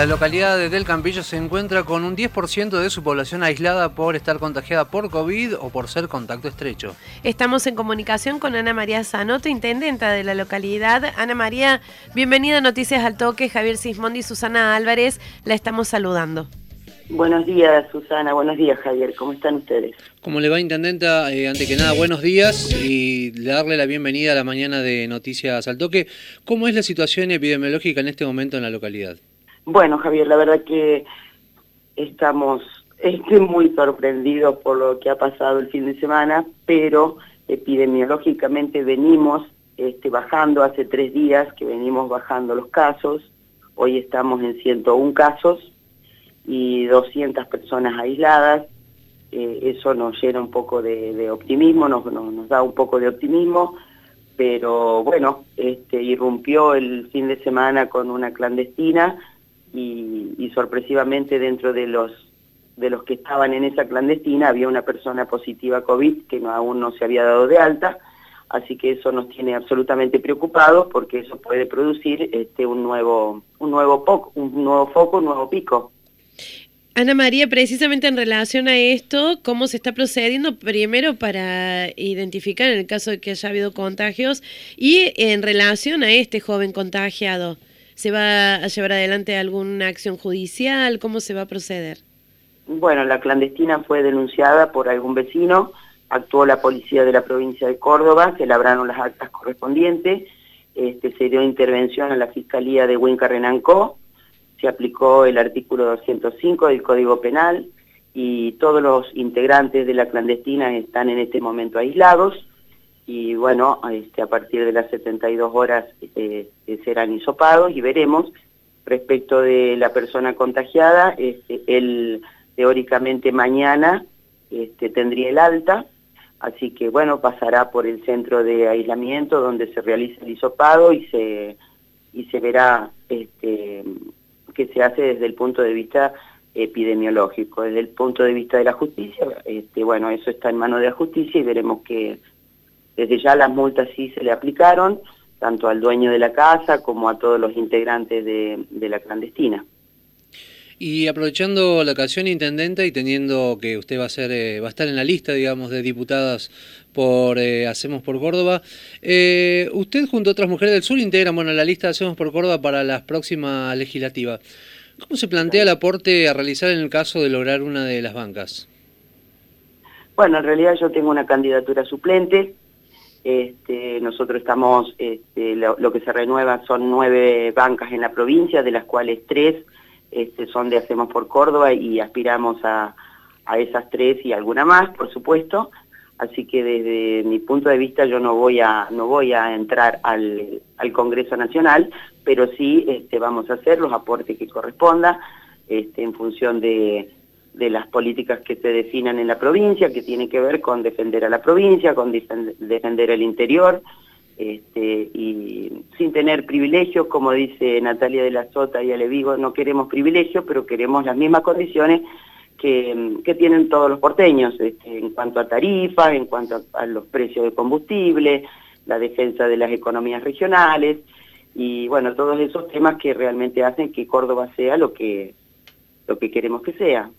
La localidad de Del Campillo se encuentra con un 10% de su población aislada por estar contagiada por COVID o por ser contacto estrecho. Estamos en comunicación con Ana María Zanoto, intendenta de la localidad. Ana María, bienvenida a Noticias al Toque. Javier Sismondi y Susana Álvarez la estamos saludando. Buenos días, Susana. Buenos días, Javier. ¿Cómo están ustedes? ¿Cómo le va, Intendenta? Eh, ante que nada, buenos días y darle la bienvenida a la mañana de Noticias al Toque. ¿Cómo es la situación epidemiológica en este momento en la localidad? Bueno, Javier, la verdad que estamos muy sorprendidos por lo que ha pasado el fin de semana, pero epidemiológicamente venimos este, bajando hace tres días que venimos bajando los casos. Hoy estamos en 101 casos y 200 personas aisladas. Eh, eso nos llena un poco de, optimismo, nos, nos, da un poco de optimismo, pero bueno, este, irrumpió el fin de semana con una clandestina y, sorpresivamente dentro de los de los que estaban en esa clandestina había una persona positiva COVID que no, aún no se había dado de alta, así que eso nos tiene absolutamente preocupados porque eso puede producir este un nuevo un nuevo foco, un nuevo foco, un nuevo pico. Ana María, precisamente en relación a esto, ¿cómo se está procediendo primero para identificar en el caso de que haya habido contagios y en relación a este joven contagiado? ¿Se va a llevar adelante alguna acción judicial? ¿Cómo se va a proceder? Bueno, la clandestina fue denunciada por algún vecino, actuó la policía de la provincia de Córdoba, se labraron las actas correspondientes, este, se dio intervención a la Fiscalía de Huinca Renancó, se aplicó el artículo 205 del Código Penal y todos los integrantes de la clandestina están en este momento aislados y bueno, este, a partir de las 72 horas eh, serán hisopados y veremos respecto de la persona contagiada, este, él teóricamente mañana este, tendría el alta, así que bueno, pasará por el centro de aislamiento donde se realiza el hisopado y se, y se verá este, qué se hace desde el punto de vista epidemiológico, desde el punto de vista de la justicia, este, bueno, eso está en manos de la justicia y veremos que desde ya las multas sí se le aplicaron, tanto al dueño de la casa como a todos los integrantes de, la clandestina. Y aprovechando la ocasión, Intendente, y teniendo que usted va a ser eh, va a estar en la lista, digamos, de diputadas por eh, Hacemos por Córdoba, eh, usted junto a otras mujeres del sur integran bueno, la lista de Hacemos por Córdoba para la próxima legislativa. ¿Cómo se plantea el aporte a realizar en el caso de lograr una de las bancas? Bueno, en realidad yo tengo una candidatura suplente, este, nosotros estamos, este, lo, que se renueva son nueve bancas en la provincia, de las cuales tres este, son de Hacemos por Córdoba y aspiramos a, esas tres y alguna más, por supuesto. Así que desde mi punto de vista yo no voy a, no voy a entrar al, Congreso Nacional, pero sí vamos a hacer los aportes que corresponda en función de, de las políticas que se definan en la provincia, que tiene que ver con defender a la provincia, con defender el interior, este, y sin tener privilegios, como dice Natalia de la Sota y Alevigo, no queremos privilegios, pero queremos las mismas condiciones que, que tienen todos los porteños, este, en cuanto a tarifas, en cuanto a, los precios de combustible, la defensa de las economías regionales, y bueno, todos esos temas que realmente hacen que Córdoba sea lo que, lo que queremos que sea.